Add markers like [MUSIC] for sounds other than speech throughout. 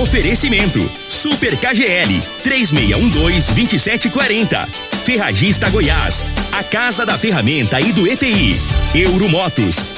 Oferecimento: Super KGL 3612-2740. Ferragista Goiás, a casa da ferramenta e do EPI. Euromotos,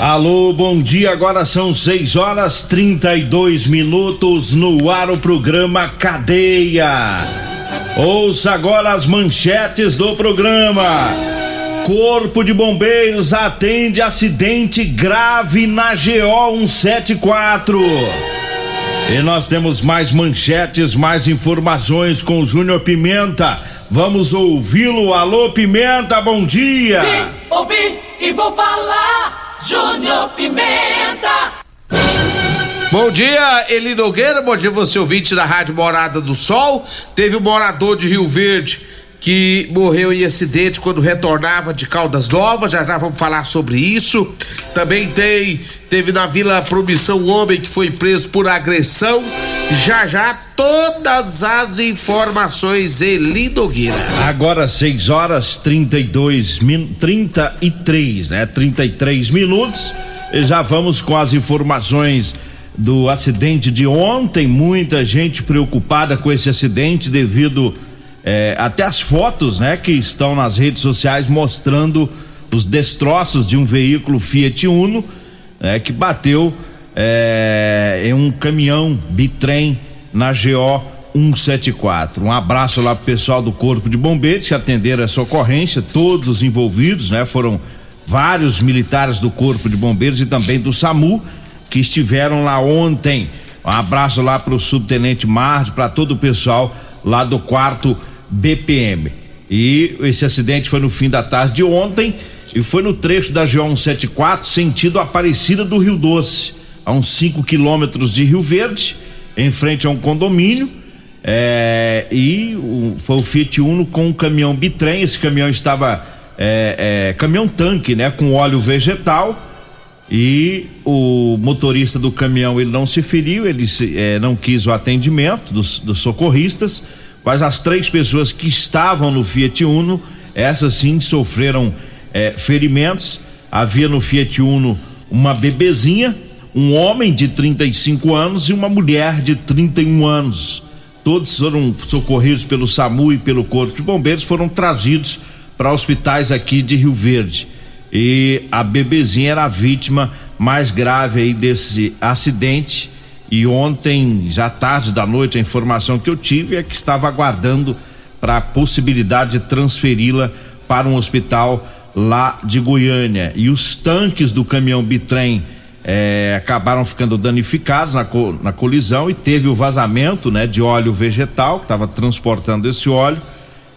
Alô, bom dia. Agora são 6 horas 32 minutos no ar o programa Cadeia. Ouça agora as manchetes do programa. Corpo de Bombeiros atende acidente grave na GO 174. E nós temos mais manchetes, mais informações com o Júnior Pimenta. Vamos ouvi-lo. Alô, Pimenta, bom dia. Vim, ouvi e vou falar. Júnior Pimenta. Bom dia, Eli Nogueira. Bom dia, você ouvinte da Rádio Morada do Sol. Teve um morador de Rio Verde que morreu em acidente quando retornava de Caldas Novas. Já já vamos falar sobre isso. Também tem teve na Vila Promissão um homem que foi preso por agressão. Já já todas as informações Eli Nogueira. Agora 6 horas 32 min, 33, né? 33 minutos. Já vamos com as informações do acidente de ontem. Muita gente preocupada com esse acidente devido é, até as fotos, né, que estão nas redes sociais mostrando os destroços de um veículo Fiat Uno, né, que bateu é, em um caminhão bitrem na GO 174. Um abraço lá pro pessoal do Corpo de Bombeiros que atenderam essa ocorrência, todos os envolvidos, né, foram vários militares do Corpo de Bombeiros e também do SAMU que estiveram lá ontem. Um abraço lá pro subtenente Marde, para todo o pessoal lá do quarto BPM. E esse acidente foi no fim da tarde de ontem e foi no trecho da GO 174, sentido Aparecida do Rio Doce, a uns 5 quilômetros de Rio Verde, em frente a um condomínio. É, e o, foi o Fiat Uno com um caminhão bitrem. Esse caminhão estava é, é, caminhão tanque, né, com óleo vegetal. E o motorista do caminhão ele não se feriu, ele se, é, não quis o atendimento dos, dos socorristas mas as três pessoas que estavam no Fiat Uno, essas sim sofreram é, ferimentos. Havia no Fiat Uno uma bebezinha, um homem de 35 anos e uma mulher de 31 anos. Todos foram socorridos pelo SAMU e pelo Corpo de Bombeiros, foram trazidos para hospitais aqui de Rio Verde. E a bebezinha era a vítima mais grave aí desse acidente e ontem, já tarde da noite, a informação que eu tive é que estava aguardando para a possibilidade de transferi-la para um hospital lá de Goiânia. E os tanques do caminhão bitrem eh, acabaram ficando danificados na, co, na colisão e teve o vazamento né, de óleo vegetal, que estava transportando esse óleo,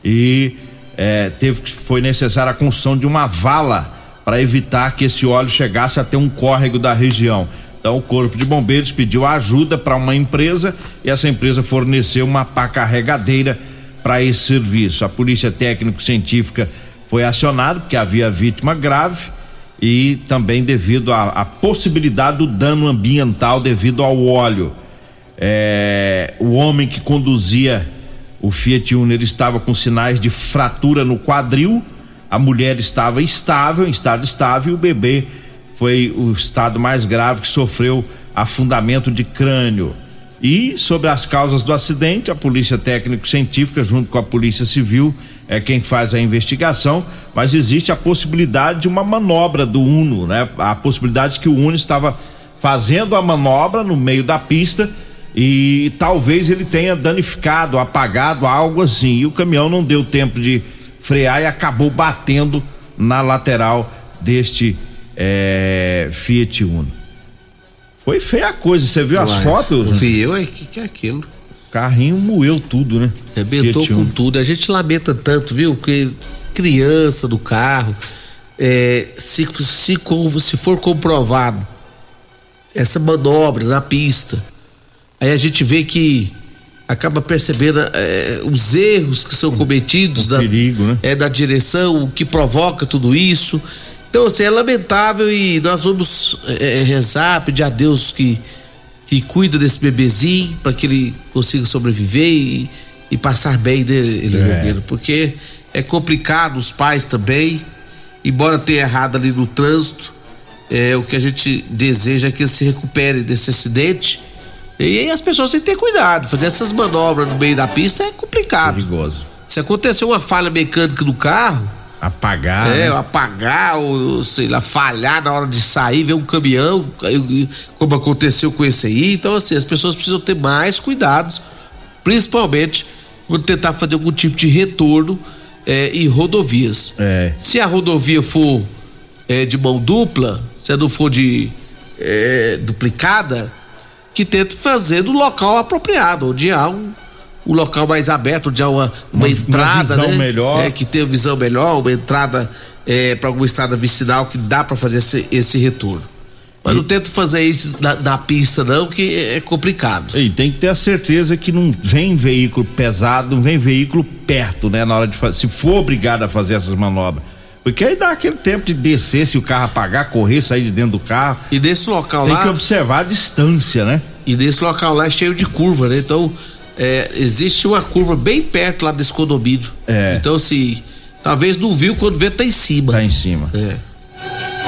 e eh, teve, foi necessária a construção de uma vala para evitar que esse óleo chegasse até um córrego da região. Então o Corpo de Bombeiros pediu ajuda para uma empresa e essa empresa forneceu uma pá carregadeira para esse serviço. A Polícia Técnico-Científica foi acionada porque havia vítima grave e também devido à possibilidade do dano ambiental devido ao óleo. É, o homem que conduzia o Fiat Uno ele estava com sinais de fratura no quadril, a mulher estava estável, em estado estável, e o bebê foi o estado mais grave que sofreu afundamento de crânio. E sobre as causas do acidente, a Polícia Técnico-Científica, junto com a Polícia Civil, é quem faz a investigação, mas existe a possibilidade de uma manobra do Uno, né? A possibilidade que o Uno estava fazendo a manobra no meio da pista e talvez ele tenha danificado, apagado algo assim. E o caminhão não deu tempo de frear e acabou batendo na lateral deste é, Fiat Uno. Foi feia a coisa, você viu as fotos? Vi eu, o que, que é aquilo? Carrinho moeu tudo, né? Arrebentou com tudo. A gente lamenta tanto, viu? Que criança do carro, é, se, se, se for comprovado essa manobra na pista, aí a gente vê que acaba percebendo é, os erros que são cometidos da, perigo, né? é, da direção, o que provoca tudo isso. Então, assim, é lamentável e nós vamos é, rezar, pedir a Deus que, que cuida desse bebezinho para que ele consiga sobreviver e, e passar bem dele, é. porque é complicado os pais também, embora tenha errado ali no trânsito, é, o que a gente deseja é que ele se recupere desse acidente. E aí as pessoas têm que ter cuidado, fazer essas manobras no meio da pista é complicado. Perigoso. Se acontecer uma falha mecânica do carro, Apagar. É, né? apagar, ou sei lá, falhar na hora de sair, ver um caminhão, como aconteceu com esse aí. Então, assim, as pessoas precisam ter mais cuidados, principalmente quando tentar fazer algum tipo de retorno é, em rodovias. É. Se a rodovia for é, de mão dupla, se não for de é, duplicada, que tente fazer do local apropriado, onde há um o local mais aberto, de uma, uma, uma entrada, uma visão né? melhor. É, que tem visão melhor, uma entrada é, para alguma estrada vicinal que dá para fazer esse, esse retorno. Mas e... não tento fazer isso na, na, pista, não, que é complicado. E tem que ter a certeza que não vem veículo pesado, não vem veículo perto, né? Na hora de fazer. Se for obrigado a fazer essas manobras. Porque aí dá aquele tempo de descer, se o carro apagar, correr, sair de dentro do carro. E desse local tem lá. Tem que observar a distância, né? E desse local lá é cheio de curva, né? Então é, existe uma curva bem perto lá desse condomínio. É. Então, assim, talvez não viu quando vê tá em cima. Tá em cima. É.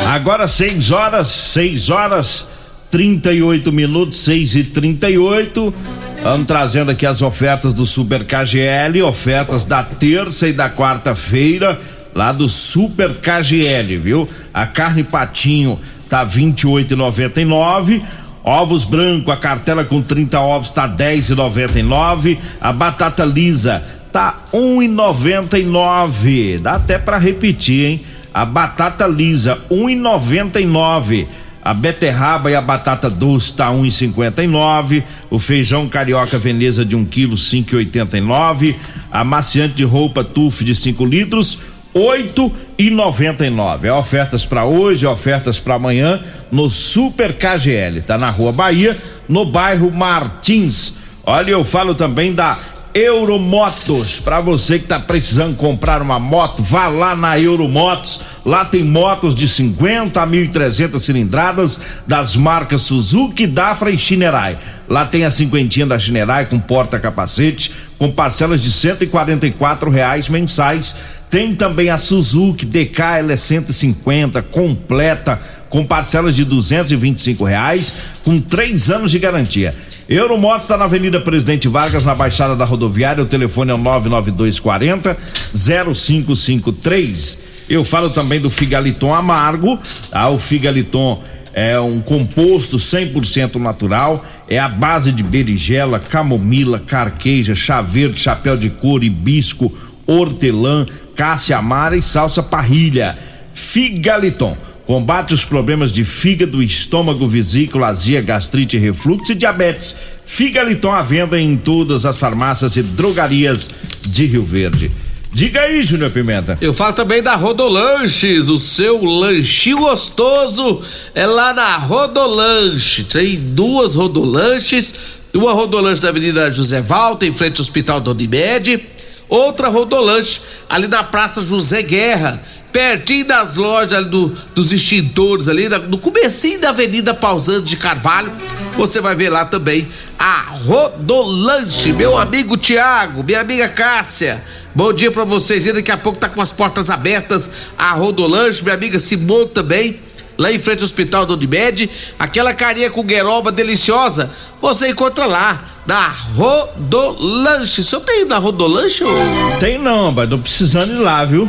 Agora 6 horas, 6 horas, 38 minutos, 6 e 38 Vamos trazendo aqui as ofertas do Super KGL, ofertas da terça e da quarta-feira, lá do Super KGL, viu? A carne patinho tá 28,99. Ovos branco, a cartela com 30 ovos tá 10,99. A batata lisa tá 1,99. Dá até para repetir, hein? A batata lisa 1,99. A beterraba e a batata doce tá 1,59. O feijão carioca Veneza de 1 kg 5,89. A maciante de roupa Tuf de 5 litros oito e noventa e nove. É ofertas para hoje, ofertas para amanhã no Super KGL. Tá na Rua Bahia, no bairro Martins. Olha, eu falo também da Euromotos. Para você que tá precisando comprar uma moto, vá lá na Euromotos. Lá tem motos de 50 a 1.300 cilindradas das marcas Suzuki, Dafra e Shinerai. Lá tem a cinquentinha da Shinerai com porta-capacete, com parcelas de 144 reais mensais tem também a Suzuki DKL 150 completa com parcelas de 225 reais com três anos de garantia. Euromotos está na Avenida Presidente Vargas, na Baixada da Rodoviária. O telefone é 99240 0553. Eu falo também do Figaliton Amargo. Tá? O Figaliton é um composto 100% natural. É a base de berigela, camomila, carqueja, chá verde, chapéu de couro, hibisco, hortelã, cássia amara e salsa parrilha. Figaliton combate os problemas de fígado, estômago, vesícula, azia, gastrite, refluxo e diabetes. Figaliton à venda em todas as farmácias e drogarias de Rio Verde. Diga aí, Júnior Pimenta. Eu falo também da Rodolanches, o seu lanchinho gostoso é lá na Rodolanche. Tem duas Rodolanches, uma Rodolanche da Avenida José Valta, em frente ao Hospital da Unimed outra Rodolanche ali na Praça José Guerra, pertinho das lojas do, dos extintores ali, no comecinho da Avenida Pausando de Carvalho, você vai ver lá também a Rodolanche, meu amigo Tiago, minha amiga Cássia, bom dia para vocês, e daqui a pouco tá com as portas abertas a Rodolanche, minha amiga Simone também, lá em frente ao Hospital do Unimed. Aquela carinha com gueroba deliciosa, você encontra lá, na Rodolanche. O senhor tem na Rodolanche? Ou... Tem não, mas tô precisando ir lá, viu?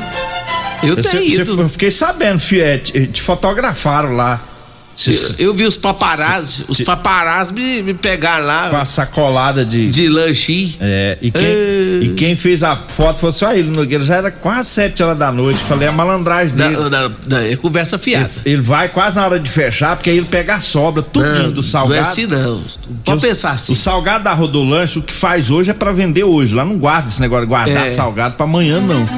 Eu tenho ido. Eu fiquei sabendo, Fiat, te fotografaram lá. Eu, eu, vi os paparazzi, os paparazzi me, me pegaram lá. Com a sacolada de. De lanche. É, e quem, uh... e quem fez a foto foi só ele, Nogueira. Já era quase sete horas da noite. Falei a malandragem dele. Da, da, da, é conversa fiada. Ele, ele, vai quase na hora de fechar, porque aí ele pega a sobra, tudinho do salgado. Não é assim, não. Pode pensar assim. O salgado da Rodolanche, o que faz hoje é para vender hoje. Lá não guarda esse negócio de guardar é. salgado para amanhã, não.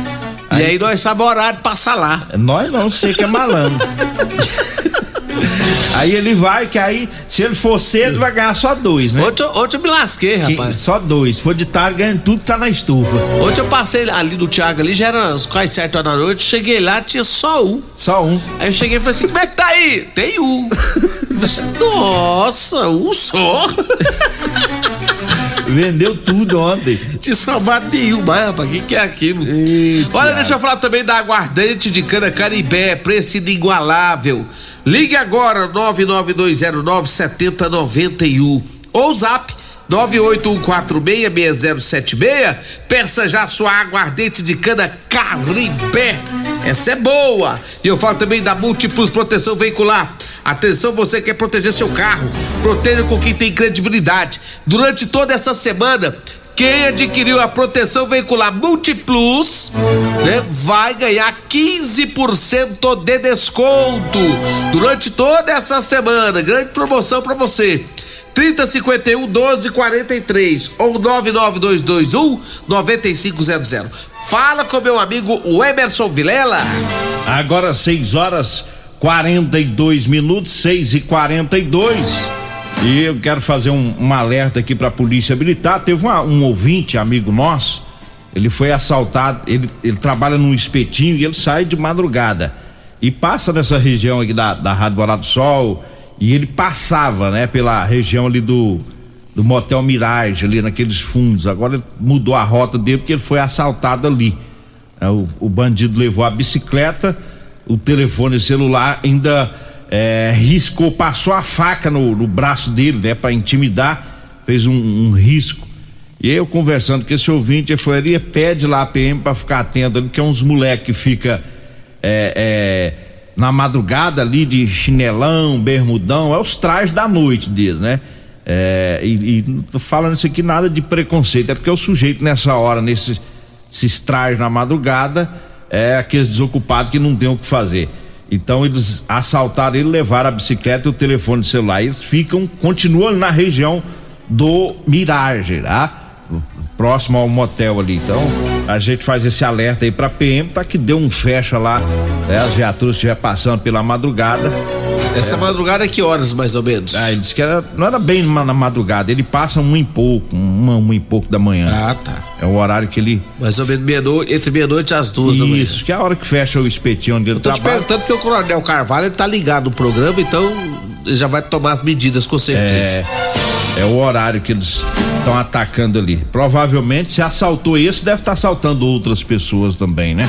Aí, e aí nós sabemos horário de passar lá. Nós não, sei que é malandro. [LAUGHS] Aí ele vai, que aí, se ele for cedo, vai ganhar só dois, né? Ontem, ontem eu me lasquei, rapaz. só dois. Se for de tarde, ganha tudo, tá na estufa. Ontem eu passei ali do Thiago ali, já era quase sete horas da noite, cheguei lá, tinha só um. Só um. Aí eu cheguei e falei assim, como é que tá aí? Tem um. [LAUGHS] Assim, Nossa, um só. [LAUGHS] Vendeu tudo ontem. Te salvar nenhum, mas rapaz, o que, que é aquilo? Eita. Olha, deixa eu falar também da aguardente de cana Caribé, preço inigualável. Ligue agora, 992097091 ou zap 981466076. Peça já sua aguardente de cana Caribé. Essa é boa. E eu falo também da Múltiplos Proteção Veicular. Atenção, você quer proteger seu carro. Proteja com quem tem credibilidade. Durante toda essa semana, quem adquiriu a proteção veicular Multiplus né, vai ganhar 15% de desconto durante toda essa semana. Grande promoção para você. 3051 1243 ou 99221 9500. Fala com meu amigo Emerson Vilela. Agora 6 horas 42 minutos, 6 e 42 e eu quero fazer um, um alerta aqui para a Polícia Militar. Teve uma, um ouvinte, amigo nosso, ele foi assaltado, ele, ele trabalha num espetinho e ele sai de madrugada. E passa nessa região aqui da, da Rádio Borado do Sol. E ele passava, né, pela região ali do, do Motel Mirage, ali naqueles fundos. Agora mudou a rota dele porque ele foi assaltado ali. É, o, o bandido levou a bicicleta, o telefone celular ainda é, riscou, passou a faca no, no braço dele, né, para intimidar, fez um, um, risco. E eu conversando com esse ouvinte, ele ali, pede lá a PM para ficar atento, que é uns moleques que fica é, é, na madrugada ali de chinelão, bermudão, é os trajes da noite deles, né? É, e, e, não tô falando isso aqui nada de preconceito, é porque o sujeito nessa hora, nesses, nesses trajes na madrugada, é aqueles desocupados que não tem o que fazer. Então eles assaltaram ele, levaram a bicicleta e o telefone celular. Eles ficam, continuam na região do Mirage, tá? Próximo ao motel ali. Então, a gente faz esse alerta aí pra PM para que dê um fecha lá, né? As viaturas estiver passando pela madrugada essa é. madrugada, que horas mais ou menos? Ah, ele disse que era, não era bem na madrugada, ele passa um e pouco, uma, uma e pouco da manhã. Ah, tá. É o horário que ele. Mais ou menos meia-noite, entre meia-noite e as duas Isso, da manhã. Isso, que é a hora que fecha o espetinho onde ele Eu tô trabalha. te perguntando porque o Coronel Carvalho ele tá ligado no programa, então já vai tomar as medidas, com certeza. É, é o horário que eles estão atacando ali. Provavelmente, se assaltou esse, deve estar tá assaltando outras pessoas também, né?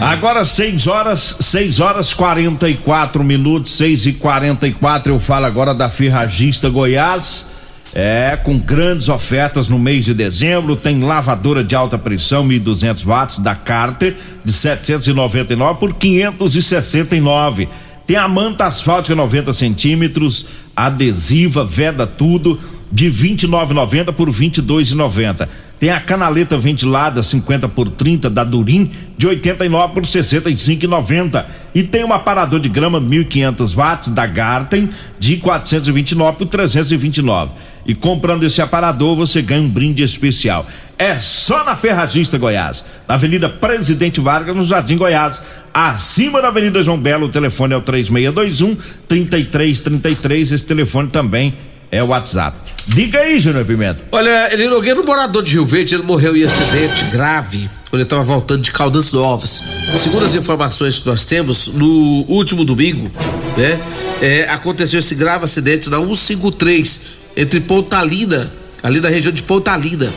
Agora 6 horas, 6 horas 44 minutos, 6 e 44 eu falo agora da Ferragista Goiás. É, com grandes ofertas no mês de dezembro, tem lavadora de alta pressão 1.200 watts da Carter de 799 por 569. Tem a manta asfáltica 90 centímetros, adesiva, veda tudo de 29,90 por 22,90. Tem a canaleta ventilada 50 por 30 da Durim de 89 por 65,90 e tem um aparador de grama 1500 watts da Garten de 429 por 329. E comprando esse aparador você ganha um brinde especial. É só na Ferragista Goiás, na Avenida Presidente Vargas, no Jardim Goiás, acima da Avenida João Belo. O telefone é o 3621 3333. Esse telefone também é o WhatsApp. Diga aí, Júnior Pimenta. Olha, ele Nogueira, um morador de Rio Verde, ele morreu em acidente grave quando ele estava voltando de Caldas Novas. Segundo as informações que nós temos, no último domingo, né, é, aconteceu esse grave acidente na 153 entre Pontalina, ali na região de Pontalina.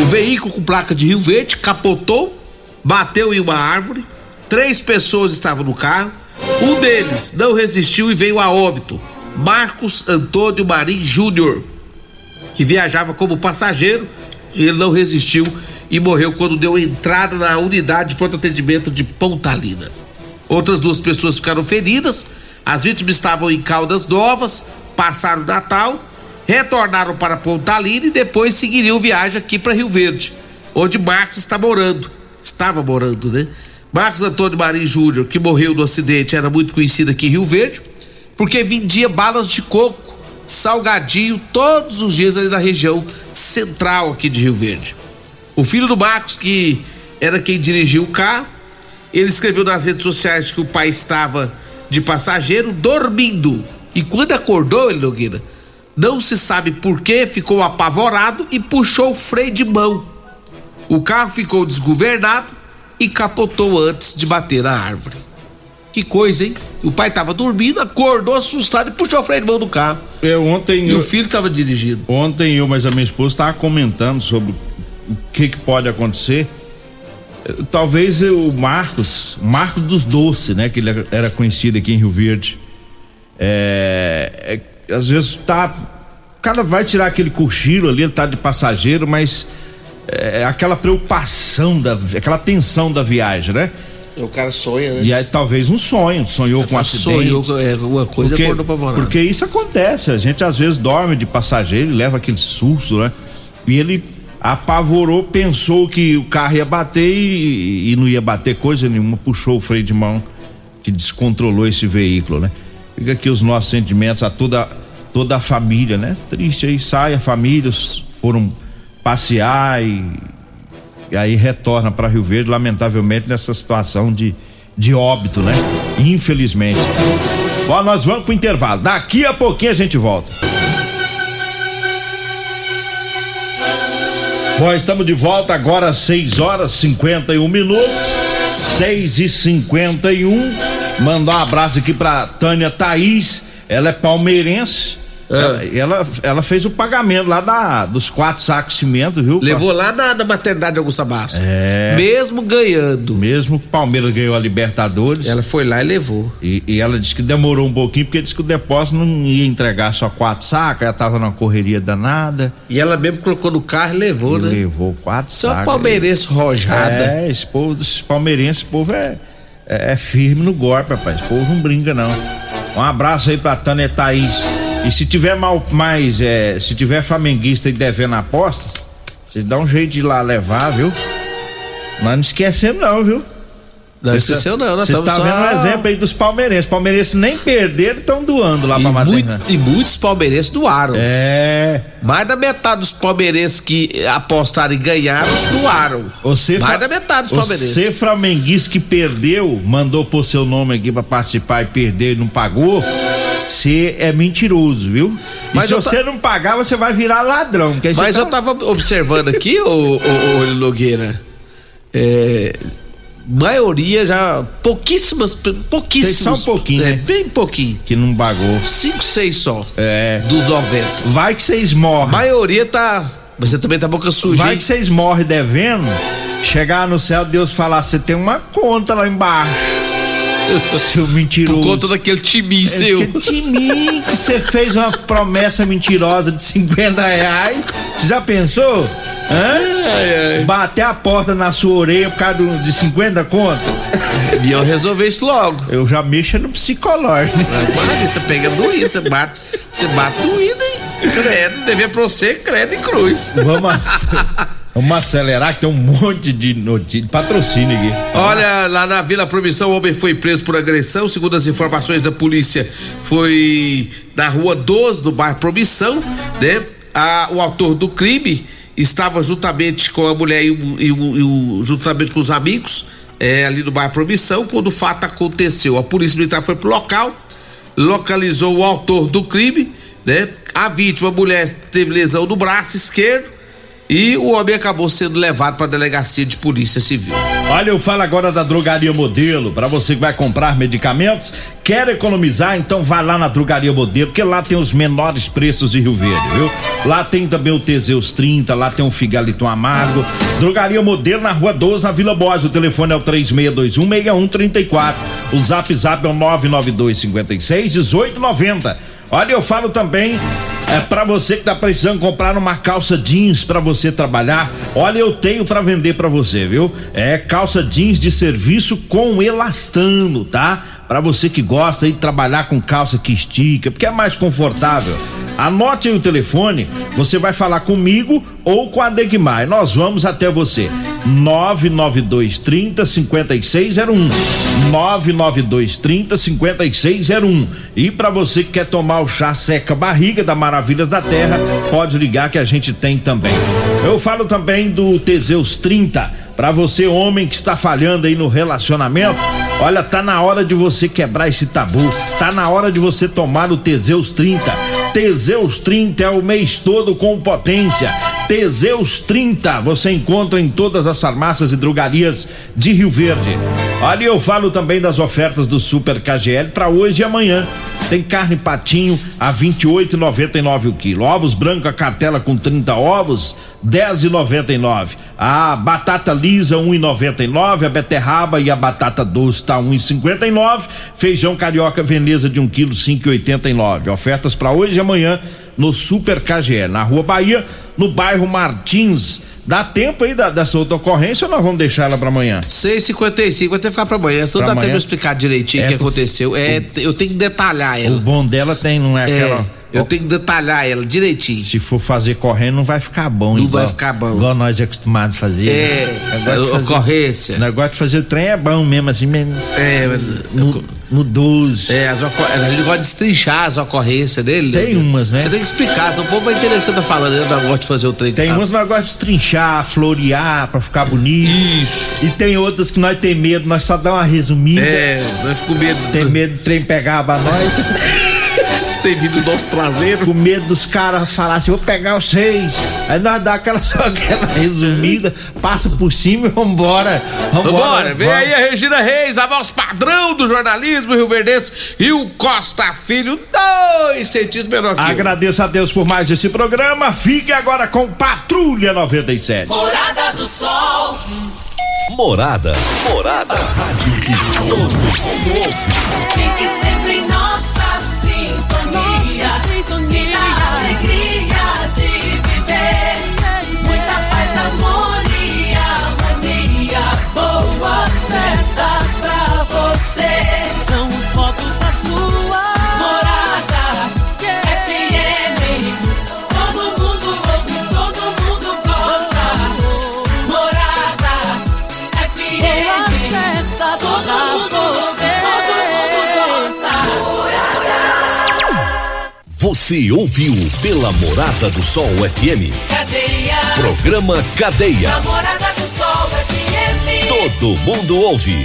O veículo com placa de Rio Verde capotou, bateu em uma árvore, três pessoas estavam no carro, Um deles não resistiu e veio a óbito. Marcos Antônio Marim Júnior, que viajava como passageiro, ele não resistiu e morreu quando deu entrada na unidade de pronto atendimento de Pontalina. Outras duas pessoas ficaram feridas. As vítimas estavam em Caldas Novas, passaram o Natal, retornaram para Pontalina e depois seguiriam viagem aqui para Rio Verde, onde Marcos está morando. Estava morando, né? Marcos Antônio Marim Júnior, que morreu no acidente, era muito conhecido aqui em Rio Verde, porque vendia balas de coco, salgadinho, todos os dias ali na região central aqui de Rio Verde. O filho do Marcos, que era quem dirigiu o carro, ele escreveu nas redes sociais que o pai estava de passageiro dormindo. E quando acordou, ele Nogueira, não se sabe por que, ficou apavorado e puxou o freio de mão. O carro ficou desgovernado e capotou antes de bater na árvore. Que coisa, hein? O pai estava dormindo, acordou assustado e puxou o freio de mão do carro. Eu, ontem E eu, o filho estava dirigindo. ontem eu, mas a minha esposa estava comentando sobre o que, que pode acontecer. Talvez o Marcos, Marcos dos Doces, né? Que ele era conhecido aqui em Rio Verde. É, é, às vezes tá. O cara vai tirar aquele cochilo ali, ele tá de passageiro, mas é aquela preocupação, da, aquela tensão da viagem, né? O cara sonha, né? E aí talvez um sonho, sonhou com um acidente. Sonhou é, alguma coisa porque, acordou apavorado. porque isso acontece, a gente às vezes dorme de passageiro e leva aquele susto, né? E ele apavorou, pensou que o carro ia bater e, e não ia bater coisa nenhuma, puxou o freio de mão que descontrolou esse veículo, né? Fica aqui os nossos sentimentos a toda, toda a família, né? Triste aí, sai a família, foram passear e, e aí retorna para Rio Verde, lamentavelmente, nessa situação de, de óbito, né? Infelizmente. Bom, nós vamos pro intervalo. Daqui a pouquinho a gente volta. Bom, estamos de volta agora, 6 horas 51 minutos. 6 e 51 Mandar um abraço aqui pra Tânia Thaís. Ela é palmeirense. Ela, ela, ela fez o pagamento lá da, dos quatro sacos de cimento, viu? Levou lá da, da maternidade Augusta Bastos. É. Mesmo ganhando. Mesmo que o Palmeiras ganhou a Libertadores. Ela foi lá e levou. E, e ela disse que demorou um pouquinho, porque disse que o depósito não ia entregar só quatro sacos, ela tava numa correria danada. E ela mesmo colocou no carro e levou, e né? levou quatro Só sacos. palmeirense rojada. É, esse povo, esses palmeirenses, esse povo é, é, é firme no golpe, rapaz. Esse povo não brinca, não. Um abraço aí pra Tânia Thaís. E se tiver mal, mais, é, se tiver flamenguista e devendo aposta, vocês dão um jeito de ir lá levar, viu? Mas não esquecemos não, viu? Não esqueceu não, nós Vocês estão só... vendo o exemplo aí dos palmeirenses. Palmeirenses nem perderam, estão doando lá E, pra muito- maternidade. e muitos palmeirenses doaram. É. Mais da metade dos palmeirenses que apostaram e ganharam, doaram. Você Mais da metade dos palmeirenses. Você flamenguista que perdeu, mandou pôr seu nome aqui pra participar e perdeu e não pagou, você é mentiroso, viu? E Mas se eu ta- você não pagar, você vai virar ladrão. Mas você eu tá- tava observando aqui, ô, ô, ô Nogueira. É. Maioria já. Pouquíssimas. Pouquíssimos. Tem só um pouquinho, É, né? bem pouquinho. Que não pagou. Cinco, seis só. É. Dos 90. Vai que vocês morrem. maioria tá. Você também tá boca suja. Vai hein? que vocês morrem devendo. Chegar no céu, Deus falar, você tem uma conta lá embaixo. [LAUGHS] Seu mentiroso. Por conta daquele timinho É seu. que timinho que você fez uma promessa mentirosa de 50 reais. Você já pensou? Hã? Bater a porta na sua orelha por causa de 50 conto? É melhor resolver isso logo. Eu já mexo no psicológico. Mas você pega doído, você bate. Você bate doído, hein? Credo, devia pra você, credo e cruz. Vamos, ac- [LAUGHS] vamos acelerar que tem um monte de notícia, patrocínio aqui. Olha, lá na Vila Promissão, o homem foi preso por agressão. Segundo as informações da polícia, foi na rua 12 do bairro Promissão, né? O autor do crime estava juntamente com a mulher e, o, e o- e o- juntamente com os amigos é, ali do bairro Promissão quando o fato aconteceu. A polícia militar foi pro local, localizou o autor do crime, né? A vítima, a mulher, teve lesão no braço esquerdo e o homem acabou sendo levado para a delegacia de polícia civil. Olha, eu falo agora da Drogaria Modelo, para você que vai comprar medicamentos, quer economizar, então vai lá na Drogaria Modelo, porque lá tem os menores preços de Rio Verde, viu? Lá tem também o Teseus 30, lá tem o Figaliton Amargo. Drogaria Modelo na Rua 12, na Vila Borges. O telefone é o 36216134. O Zap Zap é o 99256 1890. Olha, eu falo também é para você que tá precisando comprar uma calça jeans para você trabalhar. Olha, eu tenho para vender para você, viu? É calça jeans de serviço com elastano, tá? Para você que gosta de trabalhar com calça que estica, porque é mais confortável. Anote aí o telefone, você vai falar comigo ou com a Degmar. Nós vamos até você. 992 30 5601. 992 30 5601. E para você que quer tomar o chá seca barriga da Maravilhas da Terra, pode ligar que a gente tem também. Eu falo também do Teseus 30 para você, homem que está falhando aí no relacionamento, olha, tá na hora de você quebrar esse tabu. Tá na hora de você tomar o Teseus 30. Teseus 30 é o mês todo com potência. Teseus 30 você encontra em todas as farmácias e drogarias de Rio Verde. Ali eu falo também das ofertas do Super KGL para hoje e amanhã. Tem carne patinho a 28,99 o quilo. Ovos branco a cartela com 30 ovos, 10,99. A batata lisa 1,99, a beterraba e a batata doce tá 1,59. Feijão carioca veneza de 1 quilo 5,89. Ofertas para hoje e amanhã no Super KGL, na Rua Bahia, no bairro Martins. Dá tempo aí da, dessa outra ocorrência ou nós vamos deixar ela para amanhã? 6h55, vai ter que ficar para amanhã. Tudo dá tempo de explicar direitinho o é, que aconteceu. É, eu tenho que detalhar ela. O bom dela tem, não é, é aquela. Eu tenho que detalhar ela direitinho. Se for fazer correndo, não vai ficar bom. Não igual, vai ficar bom. Igual nós é acostumados a fazer. É, né? ocorrência. O negócio de fazer o trem é bom mesmo, assim mesmo. É, no, no 12. É, as ele gosta de estrinchar as ocorrências dele. Tem umas, né? Você tem que explicar, então o povo vai entender o que você tá falando. Ele não gosta de fazer o trem. Tem tá? umas que nós gostamos de trinchar, florear pra ficar bonito. Isso. E tem outras que nós tem medo, nós só dá uma resumida. É, nós ficamos medo. Tem medo do trem pegar pra nós. [LAUGHS] ter vindo do nosso traseiro. Com medo dos caras falar assim, vou pegar os seis. Aí nós dá aquela só [LAUGHS] aquela resumida, passa por cima e vambora. Vambora, vambora. vem aí a Regina Reis, a voz padrão do jornalismo Rio Verdense e o Costa Filho, dois centímetros menor que Agradeço a Deus por mais esse programa. Fique agora com Patrulha 97. Morada do Sol. Morada. Morada. A rádio que todo mundo ouve. Fique sempre em nossa sintonia. Sinta a alegria de viver. Muita paz, amor e harmonia. Boas festas Você ouviu pela Morada do Sol FM. Cadeia. Programa Cadeia. Namorada do Sol FM. Todo mundo ouve.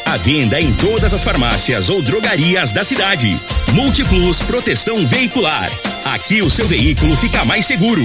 A venda em todas as farmácias ou drogarias da cidade. Multiplus Proteção Veicular. Aqui o seu veículo fica mais seguro.